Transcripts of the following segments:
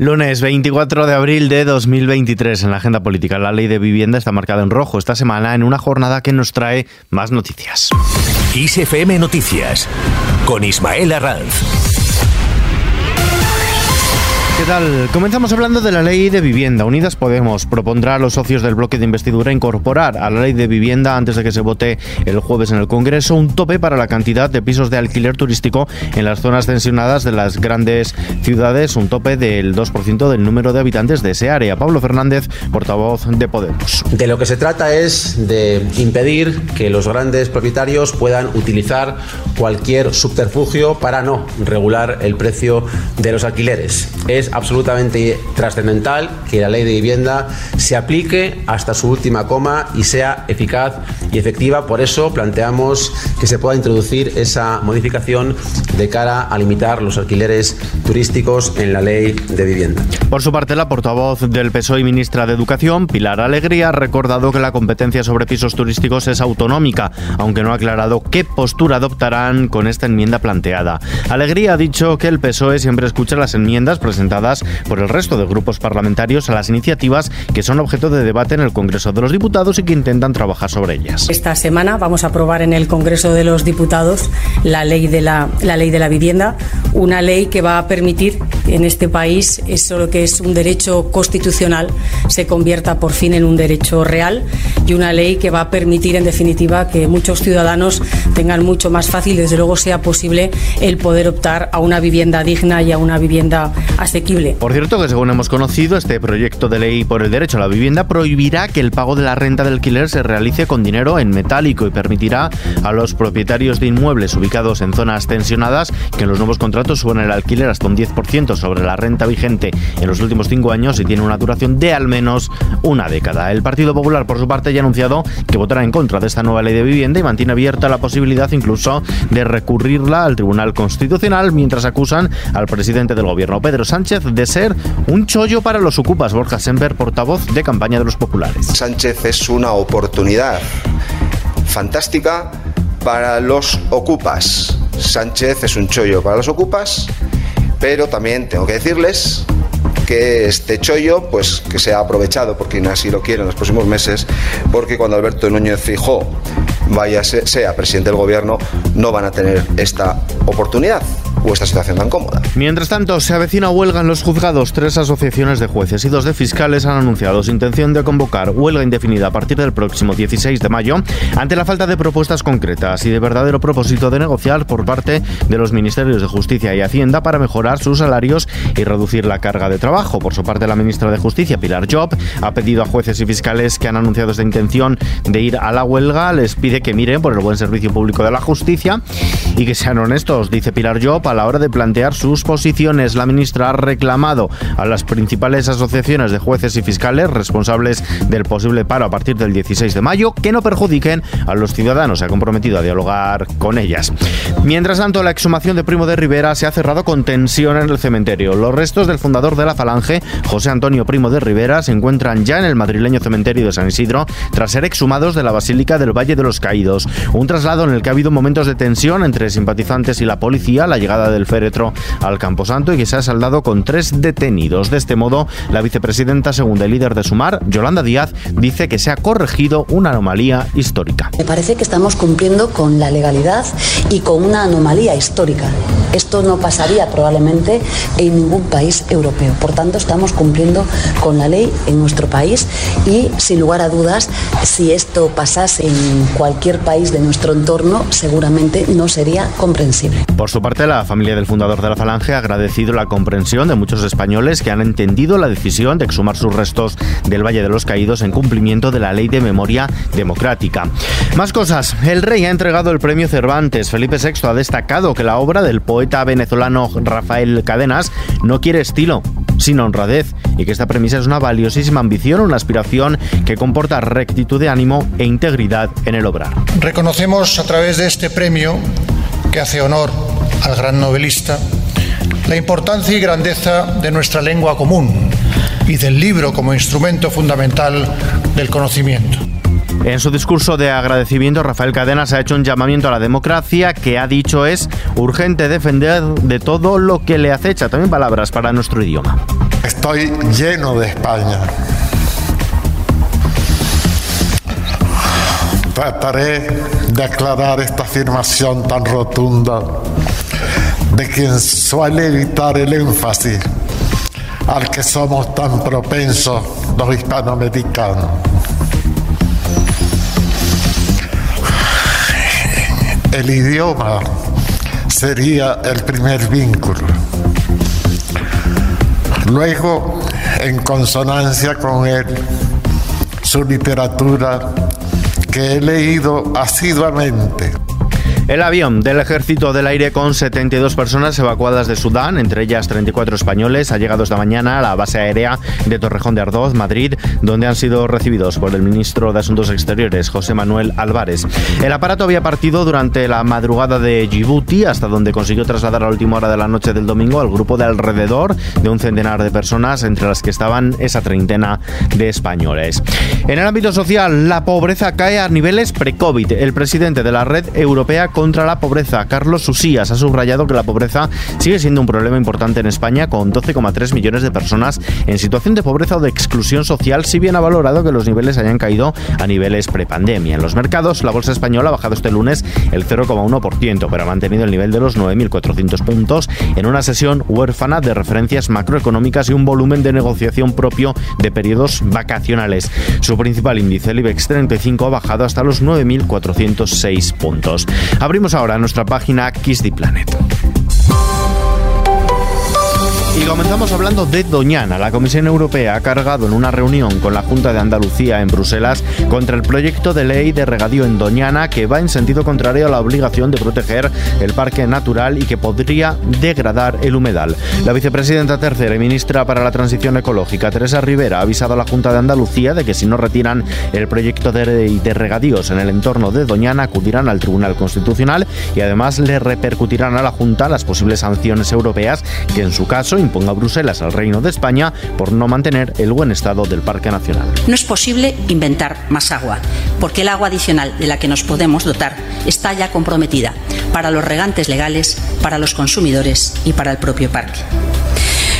Lunes 24 de abril de 2023 en la agenda política. La ley de vivienda está marcada en rojo esta semana en una jornada que nos trae más noticias. ISFM Noticias con Ismael Arranz. ¿Qué tal? Comenzamos hablando de la ley de vivienda. Unidas Podemos propondrá a los socios del bloque de investidura incorporar a la ley de vivienda antes de que se vote el jueves en el Congreso un tope para la cantidad de pisos de alquiler turístico en las zonas tensionadas de las grandes ciudades, un tope del 2% del número de habitantes de ese área. Pablo Fernández, portavoz de Podemos. De lo que se trata es de impedir que los grandes propietarios puedan utilizar cualquier subterfugio para no regular el precio de los alquileres. Es absolutamente trascendental que la ley de vivienda se aplique hasta su última coma y sea eficaz y efectiva. Por eso planteamos que se pueda introducir esa modificación de cara a limitar los alquileres turísticos en la ley de vivienda. Por su parte, la portavoz del PSOE y ministra de Educación, Pilar Alegría, ha recordado que la competencia sobre pisos turísticos es autonómica, aunque no ha aclarado qué postura adoptarán con esta enmienda planteada. Alegría ha dicho que el PSOE siempre escucha las enmiendas presentadas por el resto de grupos parlamentarios a las iniciativas que son objeto de debate en el Congreso de los Diputados y que intentan trabajar sobre ellas. Esta semana vamos a aprobar en el Congreso de los Diputados la ley de la, ley de la vivienda, una ley que va a permitir en este país eso que es un derecho constitucional se convierta por fin en un derecho real y una ley que va a permitir en definitiva que muchos ciudadanos tengan mucho más fácil, desde luego sea posible el poder optar a una vivienda digna y a una vivienda asequible. Por cierto que según hemos conocido, este proyecto de ley por el derecho a la vivienda prohibirá que el pago de la renta del alquiler se realice con dinero en metálico y permitirá a los propietarios de inmuebles ubicados en zonas tensionadas que los nuevos contratos suban el alquiler hasta un 10% sobre la renta vigente en los últimos cinco años y tiene una duración de al menos una década. El Partido Popular, por su parte, ya ha anunciado que votará en contra de esta nueva ley de vivienda y mantiene abierta la posibilidad incluso de recurrirla al Tribunal Constitucional mientras acusan al presidente del gobierno, Pedro Sánchez, de ser un chollo para los ocupas. Borja Semper, portavoz de campaña de los populares. Sánchez es una oportunidad fantástica para los ocupas. Sánchez es un chollo para los ocupas, pero también tengo que decirles que este chollo pues que sea aprovechado por quien así lo quiere en los próximos meses, porque cuando Alberto Núñez Fijó vaya sea presidente del gobierno no van a tener esta oportunidad o esta situación tan cómoda. Mientras tanto, se avecina huelga en los juzgados. Tres asociaciones de jueces y dos de fiscales han anunciado su intención de convocar huelga indefinida a partir del próximo 16 de mayo ante la falta de propuestas concretas y de verdadero propósito de negociar por parte de los ministerios de Justicia y Hacienda para mejorar sus salarios y reducir la carga de trabajo. Por su parte, la ministra de Justicia, Pilar Job, ha pedido a jueces y fiscales que han anunciado esta intención de ir a la huelga, les pide que miren por el buen servicio público de la justicia y que sean honestos, dice Pilar Job, a la hora de plantear sus posiciones. La ministra ha reclamado a las principales asociaciones de jueces y fiscales responsables del posible paro a partir del 16 de mayo que no perjudiquen a los ciudadanos. Se ha comprometido a dialogar con ellas. Mientras tanto, la exhumación de Primo de Rivera se ha cerrado con tensión en el cementerio. Los restos del fundador de la Falange, José Antonio Primo de Rivera, se encuentran ya en el madrileño cementerio de San Isidro tras ser exhumados de la Basílica del Valle de los Caídos. Un traslado en el que ha habido momentos de tensión entre simpatizantes y la policía, la llegada del féretro al Camposanto y que se ha saldado con tres detenidos. De este modo, la vicepresidenta segunda y líder de Sumar, Yolanda Díaz, dice que se ha corregido una anomalía histórica. Me parece que estamos cumpliendo con la legalidad y con una anomalía histórica. Esto no pasaría probablemente en ningún país europeo. Por tanto, estamos cumpliendo con la ley en nuestro país y, sin lugar a dudas, si esto pasase en cualquier país de nuestro entorno, seguramente no sería comprensible. Por su parte, la familia del fundador de la Falange ha agradecido la comprensión de muchos españoles que han entendido la decisión de exhumar sus restos del Valle de los Caídos en cumplimiento de la ley de memoria democrática. Más cosas. El rey ha entregado el premio Cervantes. Felipe VI ha destacado que la obra del poeta venezolano Rafael Cadenas no quiere estilo, sino honradez, y que esta premisa es una valiosísima ambición, una aspiración que comporta rectitud de ánimo e integridad en el obrar. Reconocemos a través de este premio, que hace honor al gran novelista, la importancia y grandeza de nuestra lengua común y del libro como instrumento fundamental del conocimiento. En su discurso de agradecimiento, Rafael Cadenas ha hecho un llamamiento a la democracia que ha dicho es urgente defender de todo lo que le acecha. También palabras para nuestro idioma. Estoy lleno de España. Trataré de aclarar esta afirmación tan rotunda de quien suele evitar el énfasis al que somos tan propensos los hispanoamericanos. El idioma sería el primer vínculo. Luego, en consonancia con él, su literatura que he leído asiduamente el avión del Ejército del Aire con 72 personas evacuadas de Sudán, entre ellas 34 españoles, ha llegado esta mañana a la base aérea de Torrejón de Ardoz, Madrid, donde han sido recibidos por el ministro de Asuntos Exteriores, José Manuel Álvarez. El aparato había partido durante la madrugada de Djibouti, hasta donde consiguió trasladar a última hora de la noche del domingo al grupo de alrededor de un centenar de personas, entre las que estaban esa treintena de españoles. En el ámbito social, la pobreza cae a niveles pre-COVID. El presidente de la Red Europea contra la pobreza. Carlos Usías ha subrayado que la pobreza sigue siendo un problema importante en España con 12,3 millones de personas en situación de pobreza o de exclusión social, si bien ha valorado que los niveles hayan caído a niveles prepandemia. En los mercados, la bolsa española ha bajado este lunes el 0,1%, pero ha mantenido el nivel de los 9.400 puntos en una sesión huérfana de referencias macroeconómicas y un volumen de negociación propio de periodos vacacionales. Su principal índice, el IBEX 35, ha bajado hasta los 9.406 puntos. Abrimos ahora nuestra página Kiss the Planet. Y comenzamos hablando de Doñana. La Comisión Europea ha cargado en una reunión con la Junta de Andalucía en Bruselas contra el proyecto de ley de regadío en Doñana que va en sentido contrario a la obligación de proteger el parque natural y que podría degradar el humedal. La vicepresidenta tercera y ministra para la Transición Ecológica, Teresa Rivera, ha avisado a la Junta de Andalucía de que si no retiran el proyecto de ley de regadíos en el entorno de Doñana, acudirán al Tribunal Constitucional y además le repercutirán a la Junta las posibles sanciones europeas que en su caso imponga Bruselas al Reino de España por no mantener el buen estado del Parque Nacional. No es posible inventar más agua, porque el agua adicional de la que nos podemos dotar está ya comprometida para los regantes legales, para los consumidores y para el propio parque.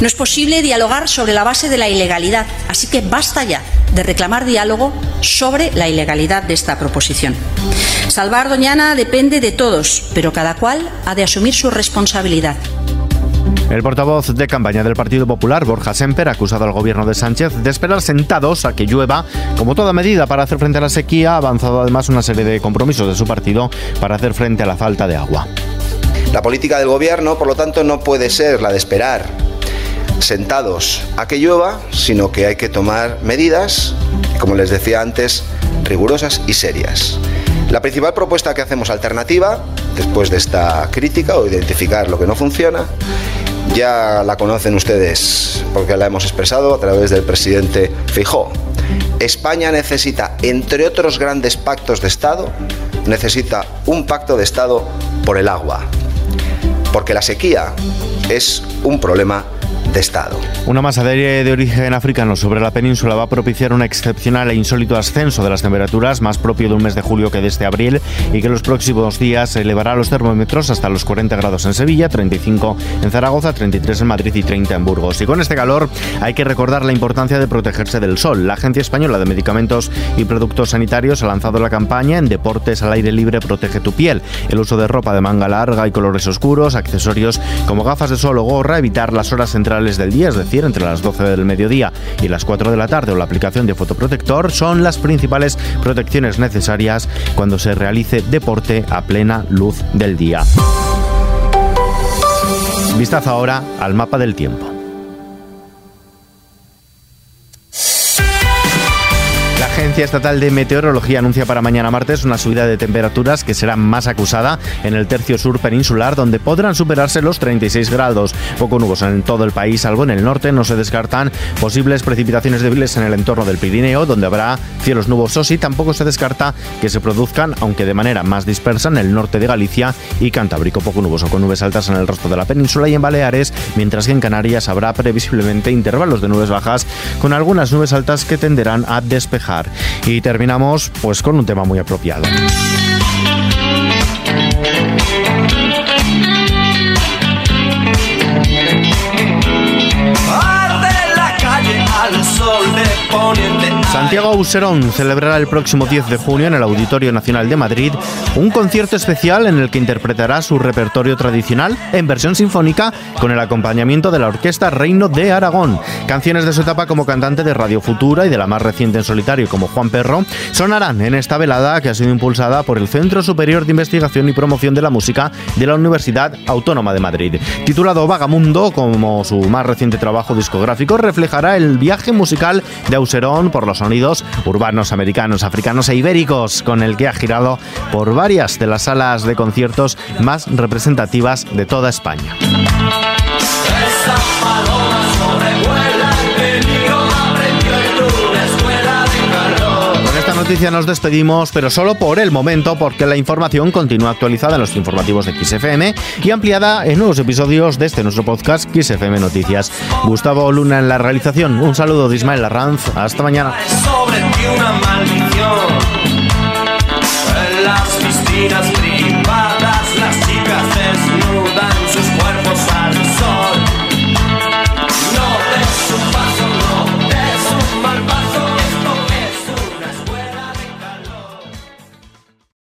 No es posible dialogar sobre la base de la ilegalidad, así que basta ya de reclamar diálogo sobre la ilegalidad de esta proposición. Salvar Doñana depende de todos, pero cada cual ha de asumir su responsabilidad. El portavoz de campaña del Partido Popular, Borja Semper, ha acusado al gobierno de Sánchez de esperar sentados a que llueva. Como toda medida para hacer frente a la sequía, ha avanzado además una serie de compromisos de su partido para hacer frente a la falta de agua. La política del gobierno, por lo tanto, no puede ser la de esperar sentados a que llueva, sino que hay que tomar medidas, como les decía antes, rigurosas y serias. La principal propuesta que hacemos alternativa, después de esta crítica o identificar lo que no funciona, ya la conocen ustedes porque la hemos expresado a través del presidente Fijó. España necesita, entre otros grandes pactos de Estado, necesita un pacto de Estado por el agua. Porque la sequía es un problema de Estado. Una masa de aire de origen africano sobre la península va a propiciar un excepcional e insólito ascenso de las temperaturas, más propio de un mes de julio que de este abril, y que los próximos días elevará los termómetros hasta los 40 grados en Sevilla, 35 en Zaragoza, 33 en Madrid y 30 en Burgos. Y con este calor hay que recordar la importancia de protegerse del sol. La Agencia Española de Medicamentos y Productos Sanitarios ha lanzado la campaña en Deportes al aire libre protege tu piel. El uso de ropa de manga larga y colores oscuros, accesorios como gafas de sol o gorra, evitar las horas centrales del día, es decir, entre las 12 del mediodía y las 4 de la tarde o la aplicación de fotoprotector, son las principales protecciones necesarias cuando se realice deporte a plena luz del día. Vistazo ahora al mapa del tiempo. Agencia Estatal de Meteorología anuncia para mañana martes una subida de temperaturas que será más acusada en el tercio sur peninsular, donde podrán superarse los 36 grados. Poco nuboso en todo el país, salvo en el norte. No se descartan posibles precipitaciones débiles en el entorno del Pirineo, donde habrá cielos nubosos y tampoco se descarta que se produzcan, aunque de manera más dispersa, en el norte de Galicia y Cantábrico. Poco nuboso, con nubes altas en el resto de la península y en Baleares, mientras que en Canarias habrá previsiblemente intervalos de nubes bajas, con algunas nubes altas que tenderán a despejar. Y terminamos pues con un tema muy apropiado. Santiago Auserón celebrará el próximo 10 de junio en el Auditorio Nacional de Madrid un concierto especial en el que interpretará su repertorio tradicional en versión sinfónica con el acompañamiento de la Orquesta Reino de Aragón. Canciones de su etapa como cantante de Radio Futura y de la más reciente en solitario como Juan Perro sonarán en esta velada que ha sido impulsada por el Centro Superior de Investigación y Promoción de la Música de la Universidad Autónoma de Madrid. Titulado Vagamundo, como su más reciente trabajo discográfico, reflejará el viaje musical de Auserón por los sonidos urbanos, americanos, africanos e ibéricos, con el que ha girado por varias de las salas de conciertos más representativas de toda España. noticia nos despedimos, pero solo por el momento, porque la información continúa actualizada en los informativos de XFM y ampliada en nuevos episodios de este nuestro podcast XFM Noticias. Gustavo Luna en la realización. Un saludo de Ismael Arranz. Hasta mañana.